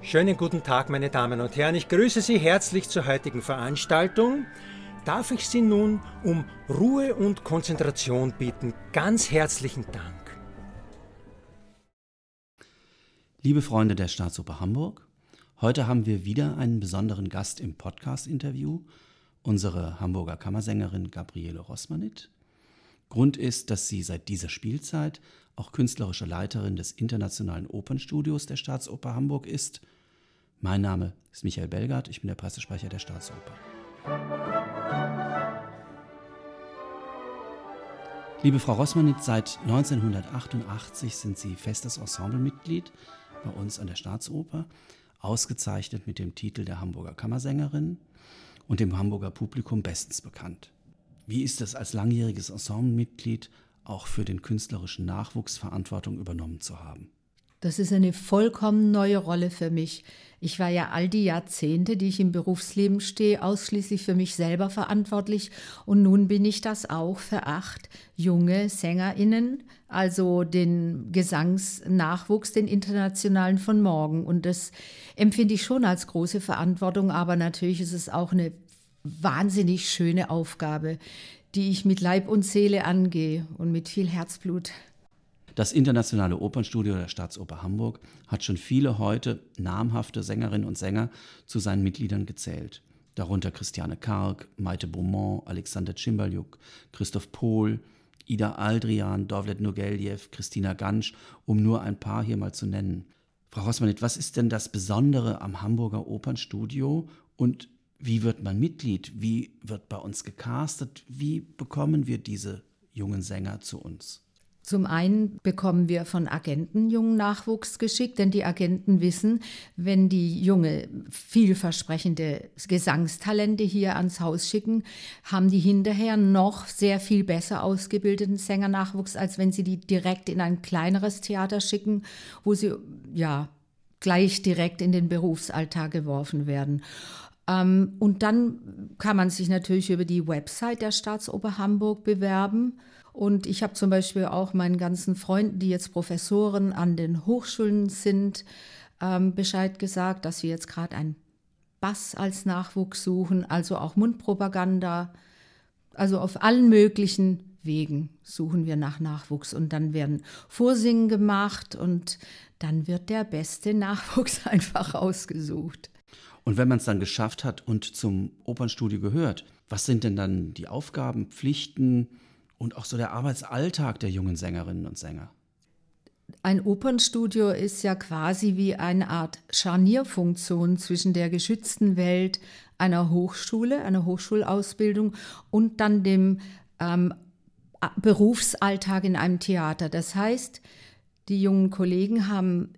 Schönen guten Tag, meine Damen und Herren. Ich grüße Sie herzlich zur heutigen Veranstaltung. Darf ich Sie nun um Ruhe und Konzentration bitten? Ganz herzlichen Dank. Liebe Freunde der Staatsoper Hamburg, heute haben wir wieder einen besonderen Gast im Podcast-Interview, unsere Hamburger Kammersängerin Gabriele Rossmanit. Grund ist, dass sie seit dieser Spielzeit auch künstlerische Leiterin des Internationalen Opernstudios der Staatsoper Hamburg ist. Mein Name ist Michael Belgard, ich bin der Pressesprecher der Staatsoper. Liebe Frau Rossmanit, seit 1988 sind Sie festes Ensemblemitglied bei uns an der Staatsoper, ausgezeichnet mit dem Titel der Hamburger Kammersängerin und dem Hamburger Publikum bestens bekannt. Wie ist es als langjähriges Ensemblemitglied auch für den künstlerischen Nachwuchs Verantwortung übernommen zu haben? Das ist eine vollkommen neue Rolle für mich. Ich war ja all die Jahrzehnte, die ich im Berufsleben stehe, ausschließlich für mich selber verantwortlich und nun bin ich das auch für acht junge Sängerinnen, also den Gesangsnachwuchs, den internationalen von morgen. Und das empfinde ich schon als große Verantwortung, aber natürlich ist es auch eine wahnsinnig schöne Aufgabe, die ich mit Leib und Seele angehe und mit viel Herzblut. Das Internationale Opernstudio der Staatsoper Hamburg hat schon viele heute namhafte Sängerinnen und Sänger zu seinen Mitgliedern gezählt. Darunter Christiane Karg, Maite Beaumont, Alexander Cimbaljuk, Christoph Pohl, Ida Aldrian, Dovlet Nogeljew, Christina Gansch, um nur ein paar hier mal zu nennen. Frau Rossmanit, was ist denn das Besondere am Hamburger Opernstudio und wie wird man Mitglied? Wie wird bei uns gecastet? Wie bekommen wir diese jungen Sänger zu uns? Zum einen bekommen wir von Agenten jungen Nachwuchs geschickt, denn die Agenten wissen, wenn die junge, vielversprechende Gesangstalente hier ans Haus schicken, haben die hinterher noch sehr viel besser ausgebildeten Sängernachwuchs, als wenn sie die direkt in ein kleineres Theater schicken, wo sie ja gleich direkt in den Berufsalltag geworfen werden. Ähm, und dann kann man sich natürlich über die Website der Staatsoper Hamburg bewerben. Und ich habe zum Beispiel auch meinen ganzen Freunden, die jetzt Professoren an den Hochschulen sind, ähm, Bescheid gesagt, dass wir jetzt gerade einen Bass als Nachwuchs suchen, also auch Mundpropaganda. Also auf allen möglichen Wegen suchen wir nach Nachwuchs und dann werden Vorsingen gemacht und dann wird der beste Nachwuchs einfach ausgesucht. Und wenn man es dann geschafft hat und zum Opernstudio gehört, was sind denn dann die Aufgaben, Pflichten und auch so der Arbeitsalltag der jungen Sängerinnen und Sänger? Ein Opernstudio ist ja quasi wie eine Art Scharnierfunktion zwischen der geschützten Welt einer Hochschule, einer Hochschulausbildung und dann dem ähm, Berufsalltag in einem Theater. Das heißt, die jungen Kollegen haben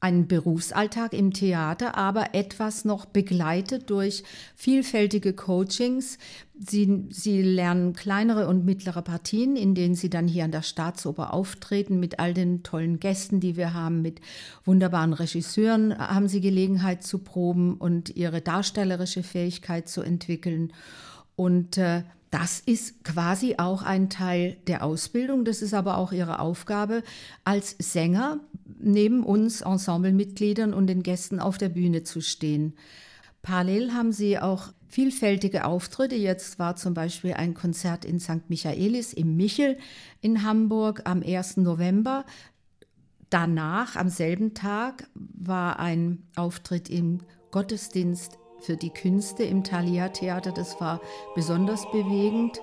einen Berufsalltag im Theater, aber etwas noch begleitet durch vielfältige Coachings. Sie, sie lernen kleinere und mittlere Partien, in denen sie dann hier an der Staatsoper auftreten mit all den tollen Gästen, die wir haben, mit wunderbaren Regisseuren haben sie Gelegenheit zu proben und ihre darstellerische Fähigkeit zu entwickeln. Und äh, das ist quasi auch ein Teil der Ausbildung. Das ist aber auch ihre Aufgabe als Sänger neben uns Ensemblemitgliedern und den Gästen auf der Bühne zu stehen. Parallel haben sie auch vielfältige Auftritte. Jetzt war zum Beispiel ein Konzert in St. Michaelis im Michel in Hamburg am 1. November. Danach, am selben Tag, war ein Auftritt im Gottesdienst für die Künste im Thalia Theater. Das war besonders bewegend.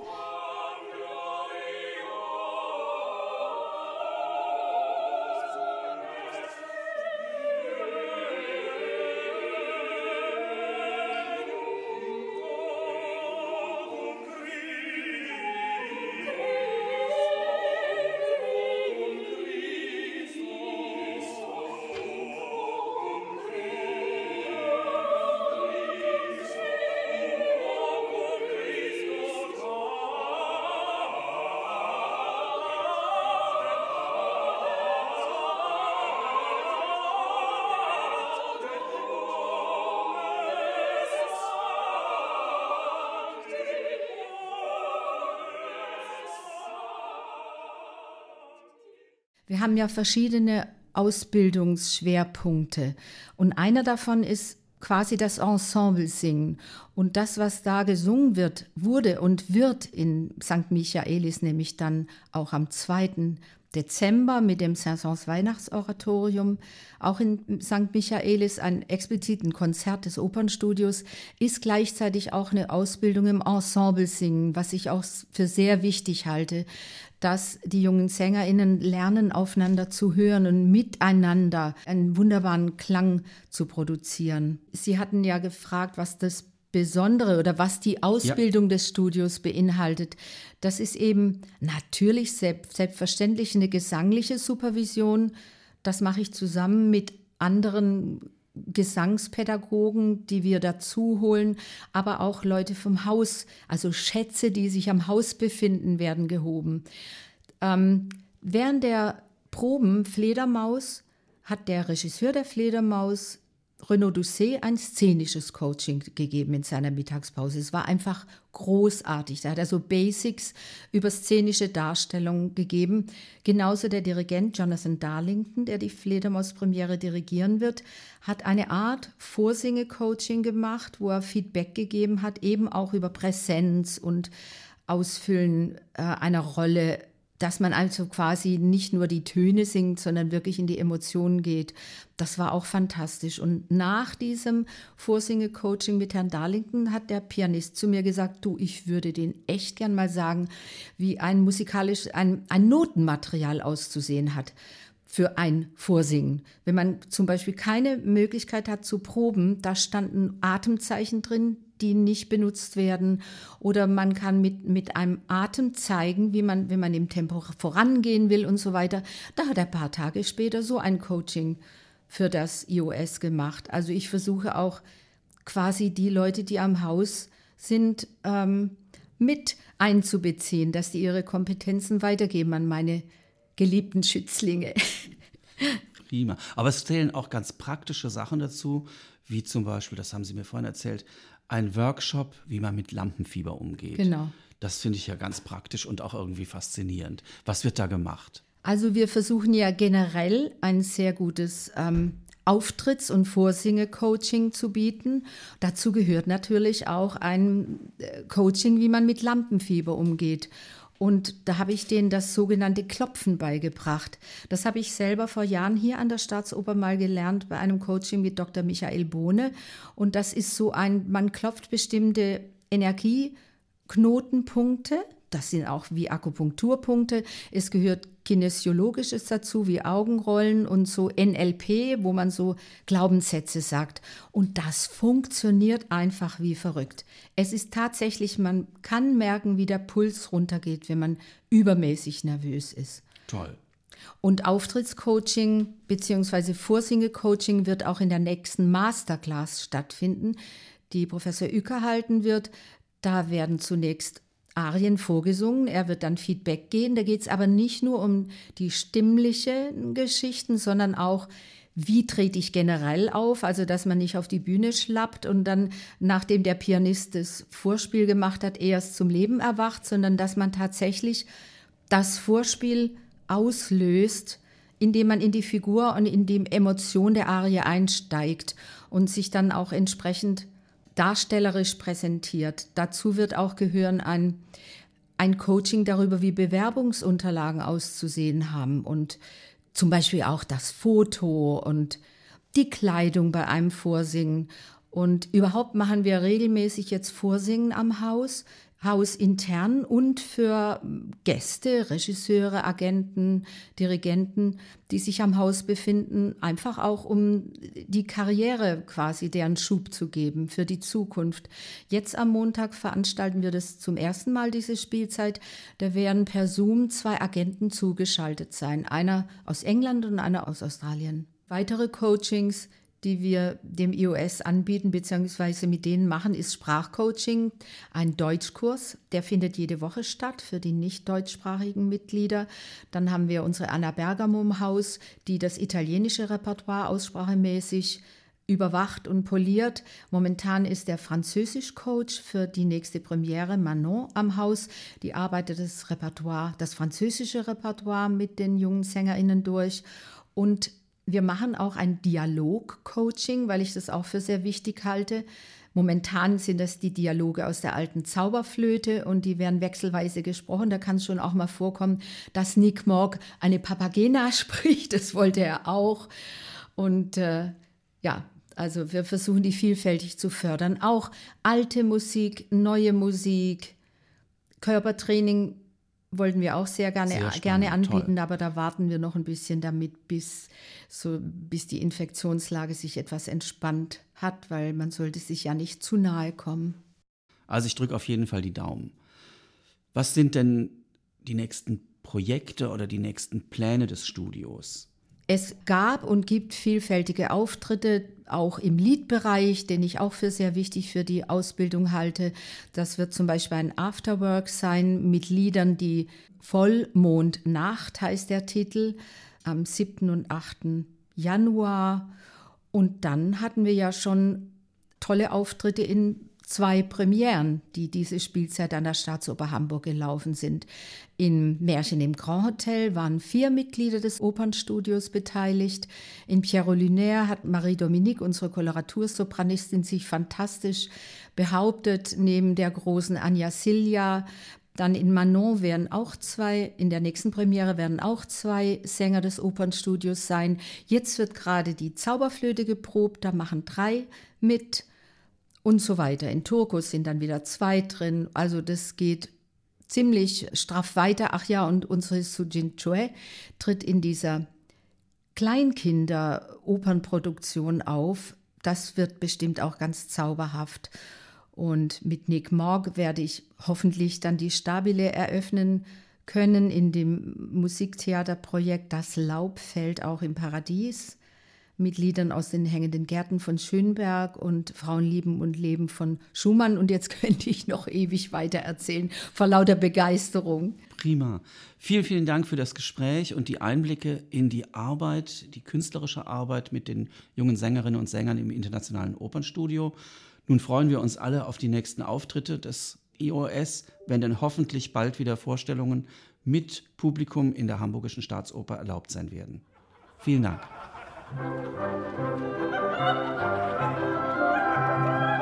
Wir haben ja verschiedene Ausbildungsschwerpunkte. Und einer davon ist quasi das Ensemble singen. Und das, was da gesungen wird, wurde und wird in St. Michaelis, nämlich dann auch am 2. Dezember mit dem Saint-Saëns Weihnachtsoratorium, auch in St. Michaelis ein expliziten Konzert des Opernstudios, ist gleichzeitig auch eine Ausbildung im Ensemble singen, was ich auch für sehr wichtig halte, dass die jungen SängerInnen lernen, aufeinander zu hören und miteinander einen wunderbaren Klang zu produzieren. Sie hatten ja gefragt, was das Besondere oder was die Ausbildung ja. des Studios beinhaltet. Das ist eben natürlich selbstverständlich eine gesangliche Supervision. Das mache ich zusammen mit anderen Gesangspädagogen, die wir dazu holen, aber auch Leute vom Haus, also Schätze, die sich am Haus befinden, werden gehoben. Ähm, während der Proben Fledermaus hat der Regisseur der Fledermaus Renaud Doucet ein szenisches Coaching gegeben in seiner Mittagspause. Es war einfach großartig. Da hat er so Basics über szenische Darstellung gegeben. Genauso der Dirigent Jonathan Darlington, der die Fledermaus-Premiere dirigieren wird, hat eine Art Vorsinge-Coaching gemacht, wo er Feedback gegeben hat, eben auch über Präsenz und Ausfüllen äh, einer Rolle dass man also quasi nicht nur die Töne singt, sondern wirklich in die Emotionen geht. Das war auch fantastisch. Und nach diesem Vorsinge-Coaching mit Herrn Darlington hat der Pianist zu mir gesagt, du, ich würde den echt gern mal sagen, wie ein musikalisch, ein, ein Notenmaterial auszusehen hat für ein Vorsingen. Wenn man zum Beispiel keine Möglichkeit hat zu proben, da standen Atemzeichen drin, die nicht benutzt werden. Oder man kann mit, mit einem Atem zeigen, wie man, wenn man im Tempo vorangehen will und so weiter. Da hat er ein paar Tage später so ein Coaching für das iOS gemacht. Also ich versuche auch quasi die Leute, die am Haus sind, ähm, mit einzubeziehen, dass die ihre Kompetenzen weitergeben an meine geliebten Schützlinge. Prima. Aber es zählen auch ganz praktische Sachen dazu, wie zum Beispiel, das haben Sie mir vorhin erzählt, ein Workshop, wie man mit Lampenfieber umgeht. Genau. Das finde ich ja ganz praktisch und auch irgendwie faszinierend. Was wird da gemacht? Also wir versuchen ja generell ein sehr gutes ähm, Auftritts- und Vorsinge-Coaching zu bieten. Dazu gehört natürlich auch ein äh, Coaching, wie man mit Lampenfieber umgeht. Und da habe ich denen das sogenannte Klopfen beigebracht. Das habe ich selber vor Jahren hier an der Staatsoper mal gelernt bei einem Coaching mit Dr. Michael Bohne. Und das ist so ein, man klopft bestimmte Energieknotenpunkte das sind auch wie Akupunkturpunkte. Es gehört Kinesiologisches dazu, wie Augenrollen und so NLP, wo man so Glaubenssätze sagt. Und das funktioniert einfach wie verrückt. Es ist tatsächlich, man kann merken, wie der Puls runtergeht, wenn man übermäßig nervös ist. Toll. Und Auftrittscoaching bzw. Vorsingecoaching wird auch in der nächsten Masterclass stattfinden, die Professor Uecker halten wird. Da werden zunächst Arien vorgesungen. Er wird dann Feedback gehen. Da geht es aber nicht nur um die stimmlichen Geschichten, sondern auch, wie trete ich generell auf, also dass man nicht auf die Bühne schlappt und dann, nachdem der Pianist das Vorspiel gemacht hat, erst zum Leben erwacht, sondern dass man tatsächlich das Vorspiel auslöst, indem man in die Figur und in die Emotion der Arie einsteigt und sich dann auch entsprechend darstellerisch präsentiert. Dazu wird auch gehören ein, ein Coaching darüber, wie Bewerbungsunterlagen auszusehen haben und zum Beispiel auch das Foto und die Kleidung bei einem Vorsingen. Und überhaupt machen wir regelmäßig jetzt Vorsingen am Haus hausintern und für Gäste, Regisseure, Agenten, Dirigenten, die sich am Haus befinden, einfach auch um die Karriere quasi deren Schub zu geben für die Zukunft. Jetzt am Montag veranstalten wir das zum ersten Mal, diese Spielzeit. Da werden per Zoom zwei Agenten zugeschaltet sein, einer aus England und einer aus Australien. Weitere Coachings die wir dem iOS anbieten bzw. mit denen machen, ist Sprachcoaching, ein Deutschkurs. Der findet jede Woche statt für die nicht deutschsprachigen Mitglieder. Dann haben wir unsere Anna Bergamo im Haus, die das italienische Repertoire aussprachemäßig überwacht und poliert. Momentan ist der Französisch-Coach für die nächste Premiere Manon am Haus. Die arbeitet das Repertoire, das französische Repertoire mit den jungen SängerInnen durch. Und Wir machen auch ein Dialog-Coaching, weil ich das auch für sehr wichtig halte. Momentan sind das die Dialoge aus der alten Zauberflöte und die werden wechselweise gesprochen. Da kann es schon auch mal vorkommen, dass Nick Morg eine Papagena spricht. Das wollte er auch. Und äh, ja, also wir versuchen die vielfältig zu fördern. Auch alte Musik, neue Musik, Körpertraining wollten wir auch sehr gerne, sehr gerne anbieten, Toll. aber da warten wir noch ein bisschen damit, bis, so, bis die Infektionslage sich etwas entspannt hat, weil man sollte sich ja nicht zu nahe kommen. Also ich drücke auf jeden Fall die Daumen. Was sind denn die nächsten Projekte oder die nächsten Pläne des Studios? Es gab und gibt vielfältige Auftritte, auch im Liedbereich, den ich auch für sehr wichtig für die Ausbildung halte. Das wird zum Beispiel ein Afterwork sein mit Liedern, die Vollmondnacht heißt der Titel, am 7. und 8. Januar. Und dann hatten wir ja schon tolle Auftritte in zwei Premieren, die diese Spielzeit an der Staatsoper Hamburg gelaufen sind. In Märchen im Grand Hotel waren vier Mitglieder des Opernstudios beteiligt. In Pierrot Lunaire hat Marie-Dominique, unsere Koloratursopranistin, sich fantastisch behauptet, neben der großen Anja Silja. Dann in Manon werden auch zwei, in der nächsten Premiere werden auch zwei Sänger des Opernstudios sein. Jetzt wird gerade die Zauberflöte geprobt, da machen drei mit und so weiter. In Turkus sind dann wieder zwei drin. Also das geht ziemlich straff weiter. Ach ja, und unsere Sujin Chue tritt in dieser Kleinkinder-Opernproduktion auf. Das wird bestimmt auch ganz zauberhaft. Und mit Nick Morg werde ich hoffentlich dann die Stabile eröffnen können in dem Musiktheaterprojekt Das Laub fällt auch im Paradies mit Liedern aus den hängenden Gärten von Schönberg und Frauen lieben und leben von Schumann. Und jetzt könnte ich noch ewig weiter erzählen vor lauter Begeisterung. Prima. Vielen, vielen Dank für das Gespräch und die Einblicke in die Arbeit, die künstlerische Arbeit mit den jungen Sängerinnen und Sängern im Internationalen Opernstudio. Nun freuen wir uns alle auf die nächsten Auftritte des IOS, wenn dann hoffentlich bald wieder Vorstellungen mit Publikum in der Hamburgischen Staatsoper erlaubt sein werden. Vielen Dank. Thank you.